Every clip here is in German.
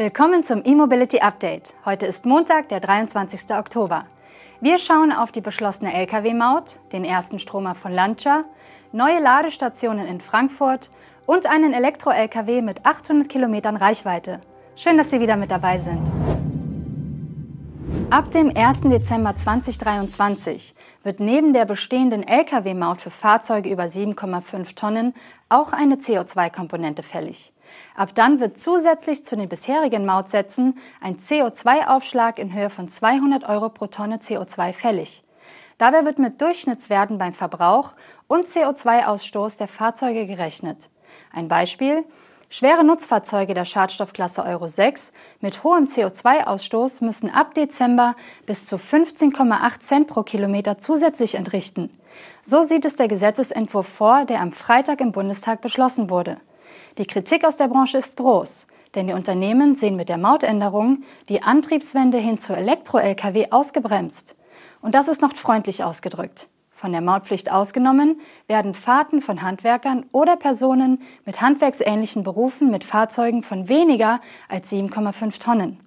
Willkommen zum E-Mobility Update. Heute ist Montag, der 23. Oktober. Wir schauen auf die beschlossene Lkw-Maut, den ersten Stromer von Lancia, neue Ladestationen in Frankfurt und einen Elektro-Lkw mit 800 Kilometern Reichweite. Schön, dass Sie wieder mit dabei sind. Ab dem 1. Dezember 2023 wird neben der bestehenden Lkw-Maut für Fahrzeuge über 7,5 Tonnen auch eine CO2-Komponente fällig. Ab dann wird zusätzlich zu den bisherigen Mautsätzen ein CO2-Aufschlag in Höhe von 200 Euro pro Tonne CO2 fällig. Dabei wird mit Durchschnittswerten beim Verbrauch und CO2-Ausstoß der Fahrzeuge gerechnet. Ein Beispiel. Schwere Nutzfahrzeuge der Schadstoffklasse Euro 6 mit hohem CO2-Ausstoß müssen ab Dezember bis zu 15,8 Cent pro Kilometer zusätzlich entrichten. So sieht es der Gesetzesentwurf vor, der am Freitag im Bundestag beschlossen wurde. Die Kritik aus der Branche ist groß, denn die Unternehmen sehen mit der Mautänderung die Antriebswende hin zu Elektro-Lkw ausgebremst. Und das ist noch freundlich ausgedrückt. Von der Mautpflicht ausgenommen werden Fahrten von Handwerkern oder Personen mit handwerksähnlichen Berufen mit Fahrzeugen von weniger als 7,5 Tonnen.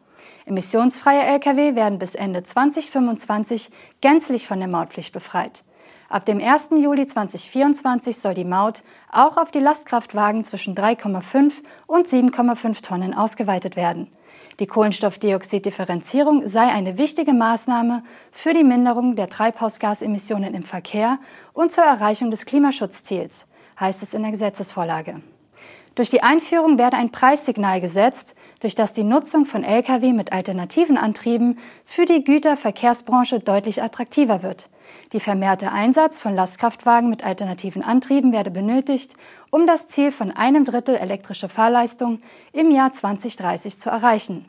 Emissionsfreie Lkw werden bis Ende 2025 gänzlich von der Mautpflicht befreit. Ab dem 1. Juli 2024 soll die Maut auch auf die Lastkraftwagen zwischen 3,5 und 7,5 Tonnen ausgeweitet werden. Die Kohlenstoffdioxiddifferenzierung sei eine wichtige Maßnahme für die Minderung der Treibhausgasemissionen im Verkehr und zur Erreichung des Klimaschutzziels, heißt es in der Gesetzesvorlage. Durch die Einführung werde ein Preissignal gesetzt, durch das die Nutzung von Lkw mit alternativen Antrieben für die Güterverkehrsbranche deutlich attraktiver wird. Die vermehrte Einsatz von Lastkraftwagen mit alternativen Antrieben werde benötigt, um das Ziel von einem Drittel elektrische Fahrleistung im Jahr 2030 zu erreichen.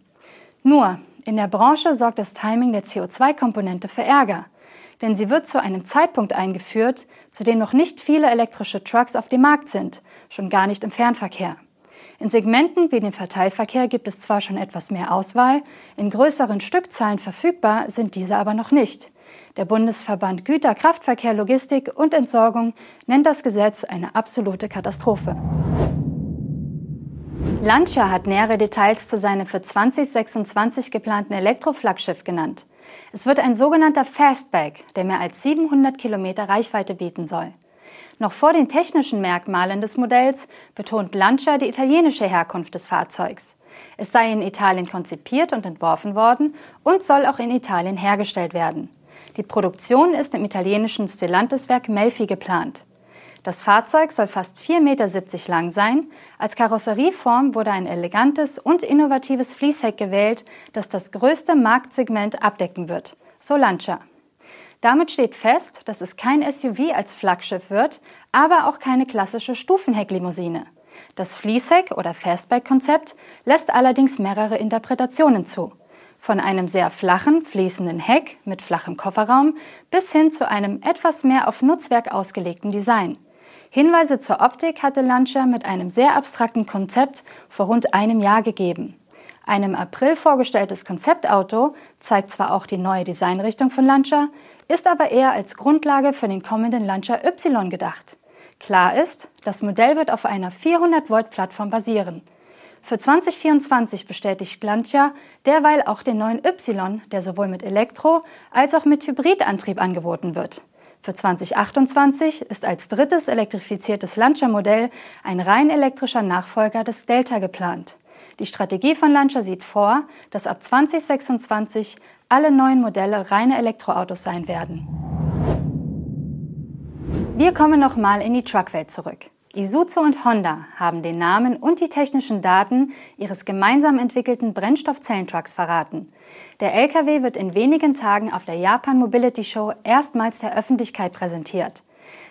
Nur, in der Branche sorgt das Timing der CO2-Komponente für Ärger, denn sie wird zu einem Zeitpunkt eingeführt, zu dem noch nicht viele elektrische Trucks auf dem Markt sind, schon gar nicht im Fernverkehr. In Segmenten wie dem Verteilverkehr gibt es zwar schon etwas mehr Auswahl, in größeren Stückzahlen verfügbar sind diese aber noch nicht. Der Bundesverband Güter, Kraftverkehr, Logistik und Entsorgung nennt das Gesetz eine absolute Katastrophe. Lancia hat nähere Details zu seinem für 2026 geplanten Elektroflaggschiff genannt. Es wird ein sogenannter Fastback, der mehr als 700 Kilometer Reichweite bieten soll. Noch vor den technischen Merkmalen des Modells betont Lancia die italienische Herkunft des Fahrzeugs. Es sei in Italien konzipiert und entworfen worden und soll auch in Italien hergestellt werden. Die Produktion ist im italienischen Stellantis-Werk Melfi geplant. Das Fahrzeug soll fast 4,70 Meter lang sein. Als Karosserieform wurde ein elegantes und innovatives Fließheck gewählt, das das größte Marktsegment abdecken wird, so Lancia. Damit steht fest, dass es kein SUV als Flaggschiff wird, aber auch keine klassische Stufenhecklimousine. Das Fließheck oder Fastback-Konzept lässt allerdings mehrere Interpretationen zu. Von einem sehr flachen, fließenden Heck mit flachem Kofferraum bis hin zu einem etwas mehr auf Nutzwerk ausgelegten Design. Hinweise zur Optik hatte Lancia mit einem sehr abstrakten Konzept vor rund einem Jahr gegeben. Ein im April vorgestelltes Konzeptauto zeigt zwar auch die neue Designrichtung von Lancia, ist aber eher als Grundlage für den kommenden Lancia Y gedacht. Klar ist, das Modell wird auf einer 400 Volt Plattform basieren. Für 2024 bestätigt Lancia derweil auch den neuen Y, der sowohl mit Elektro- als auch mit Hybridantrieb angeboten wird. Für 2028 ist als drittes elektrifiziertes Lancia-Modell ein rein elektrischer Nachfolger des Delta geplant. Die Strategie von Lancia sieht vor, dass ab 2026 alle neuen Modelle reine Elektroautos sein werden. Wir kommen nochmal in die Truckwelt zurück. Isuzu und Honda haben den Namen und die technischen Daten ihres gemeinsam entwickelten Brennstoffzellentrucks verraten. Der LKW wird in wenigen Tagen auf der Japan Mobility Show erstmals der Öffentlichkeit präsentiert.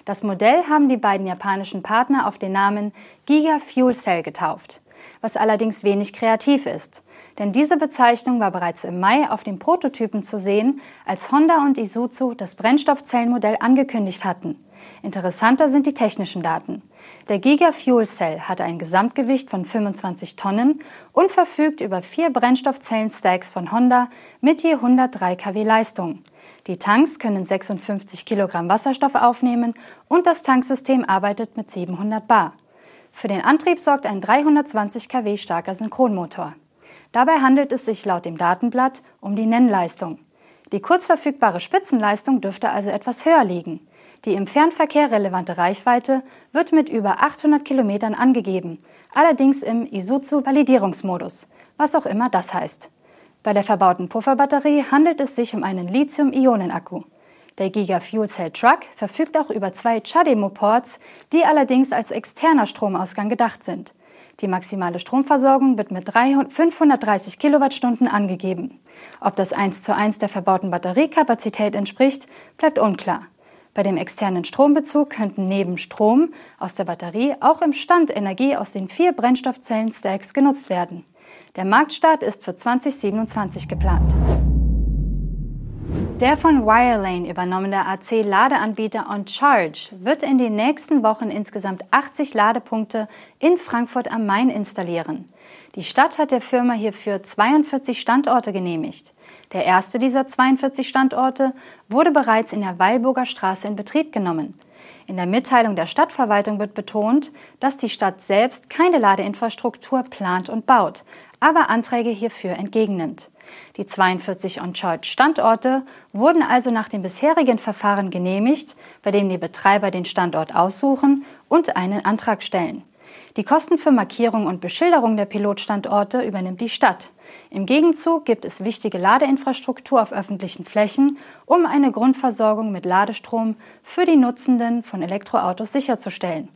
Das Modell haben die beiden japanischen Partner auf den Namen Giga Fuel Cell getauft, was allerdings wenig kreativ ist. Denn diese Bezeichnung war bereits im Mai auf den Prototypen zu sehen, als Honda und Isuzu das Brennstoffzellenmodell angekündigt hatten. Interessanter sind die technischen Daten. Der Giga Fuel Cell hat ein Gesamtgewicht von 25 Tonnen und verfügt über vier Brennstoffzellen-Stacks von Honda mit je 103 kW Leistung. Die Tanks können 56 Kilogramm Wasserstoff aufnehmen und das Tanksystem arbeitet mit 700 Bar. Für den Antrieb sorgt ein 320 kW starker Synchronmotor. Dabei handelt es sich laut dem Datenblatt um die Nennleistung. Die kurzverfügbare Spitzenleistung dürfte also etwas höher liegen. Die im Fernverkehr relevante Reichweite wird mit über 800 Kilometern angegeben, allerdings im Isuzu-Validierungsmodus, was auch immer das heißt. Bei der verbauten Pufferbatterie handelt es sich um einen Lithium-Ionen-Akku. Der Giga Fuel Cell Truck verfügt auch über zwei CHAdeMO-Ports, die allerdings als externer Stromausgang gedacht sind. Die maximale Stromversorgung wird mit 530 Kilowattstunden angegeben. Ob das 1 zu 1 der verbauten Batteriekapazität entspricht, bleibt unklar. Bei dem externen Strombezug könnten neben Strom aus der Batterie auch im Stand Energie aus den vier Brennstoffzellen-Stacks genutzt werden. Der Marktstart ist für 2027 geplant. Der von Wirelane übernommene AC-Ladeanbieter OnCharge wird in den nächsten Wochen insgesamt 80 Ladepunkte in Frankfurt am Main installieren. Die Stadt hat der Firma hierfür 42 Standorte genehmigt. Der erste dieser 42 Standorte wurde bereits in der Weilburger Straße in Betrieb genommen. In der Mitteilung der Stadtverwaltung wird betont, dass die Stadt selbst keine Ladeinfrastruktur plant und baut, aber Anträge hierfür entgegennimmt. Die 42 On-Charge-Standorte wurden also nach dem bisherigen Verfahren genehmigt, bei dem die Betreiber den Standort aussuchen und einen Antrag stellen. Die Kosten für Markierung und Beschilderung der Pilotstandorte übernimmt die Stadt. Im Gegenzug gibt es wichtige Ladeinfrastruktur auf öffentlichen Flächen, um eine Grundversorgung mit Ladestrom für die Nutzenden von Elektroautos sicherzustellen.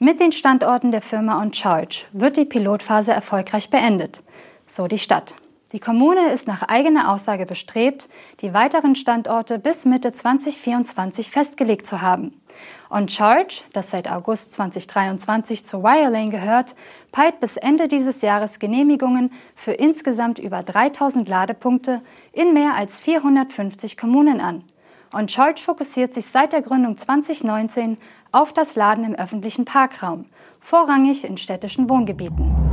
Mit den Standorten der Firma OnCharge wird die Pilotphase erfolgreich beendet, so die Stadt. Die Kommune ist nach eigener Aussage bestrebt, die weiteren Standorte bis Mitte 2024 festgelegt zu haben. On Charge, das seit August 2023 zu Wirelane gehört, peilt bis Ende dieses Jahres Genehmigungen für insgesamt über 3000 Ladepunkte in mehr als 450 Kommunen an. On Charge fokussiert sich seit der Gründung 2019 auf das Laden im öffentlichen Parkraum, vorrangig in städtischen Wohngebieten.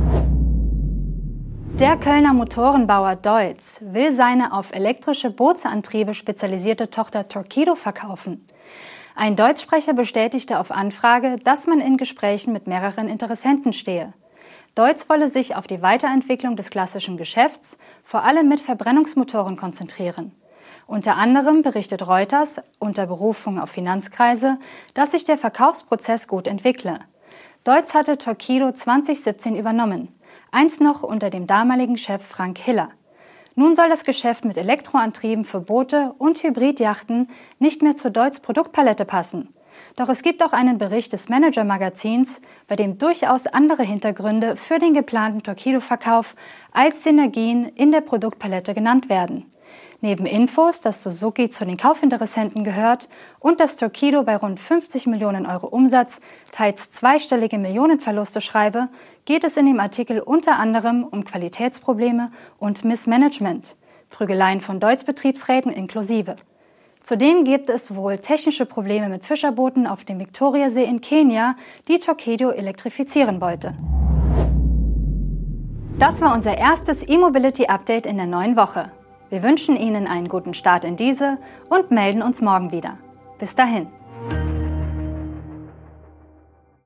Der Kölner Motorenbauer Deutz will seine auf elektrische Bootsantriebe spezialisierte Tochter Torquido verkaufen. Ein Deutschsprecher bestätigte auf Anfrage, dass man in Gesprächen mit mehreren Interessenten stehe. Deutz wolle sich auf die Weiterentwicklung des klassischen Geschäfts, vor allem mit Verbrennungsmotoren, konzentrieren. Unter anderem berichtet Reuters unter Berufung auf Finanzkreise, dass sich der Verkaufsprozess gut entwickle. Deutz hatte Torquido 2017 übernommen einst noch unter dem damaligen Chef Frank Hiller. Nun soll das Geschäft mit Elektroantrieben für Boote und Hybridjachten nicht mehr zur Deutz Produktpalette passen. Doch es gibt auch einen Bericht des Manager-Magazins, bei dem durchaus andere Hintergründe für den geplanten Torquido-Verkauf als Synergien in der Produktpalette genannt werden. Neben Infos, dass Suzuki zu den Kaufinteressenten gehört und dass Torquido bei rund 50 Millionen Euro Umsatz teils zweistellige Millionenverluste schreibe, geht es in dem Artikel unter anderem um Qualitätsprobleme und Missmanagement, Prügeleien von Deutz-Betriebsräten inklusive. Zudem gibt es wohl technische Probleme mit Fischerbooten auf dem Viktoriasee in Kenia, die Torquido elektrifizieren wollte. Das war unser erstes E-Mobility-Update in der neuen Woche. Wir wünschen Ihnen einen guten Start in diese und melden uns morgen wieder. Bis dahin.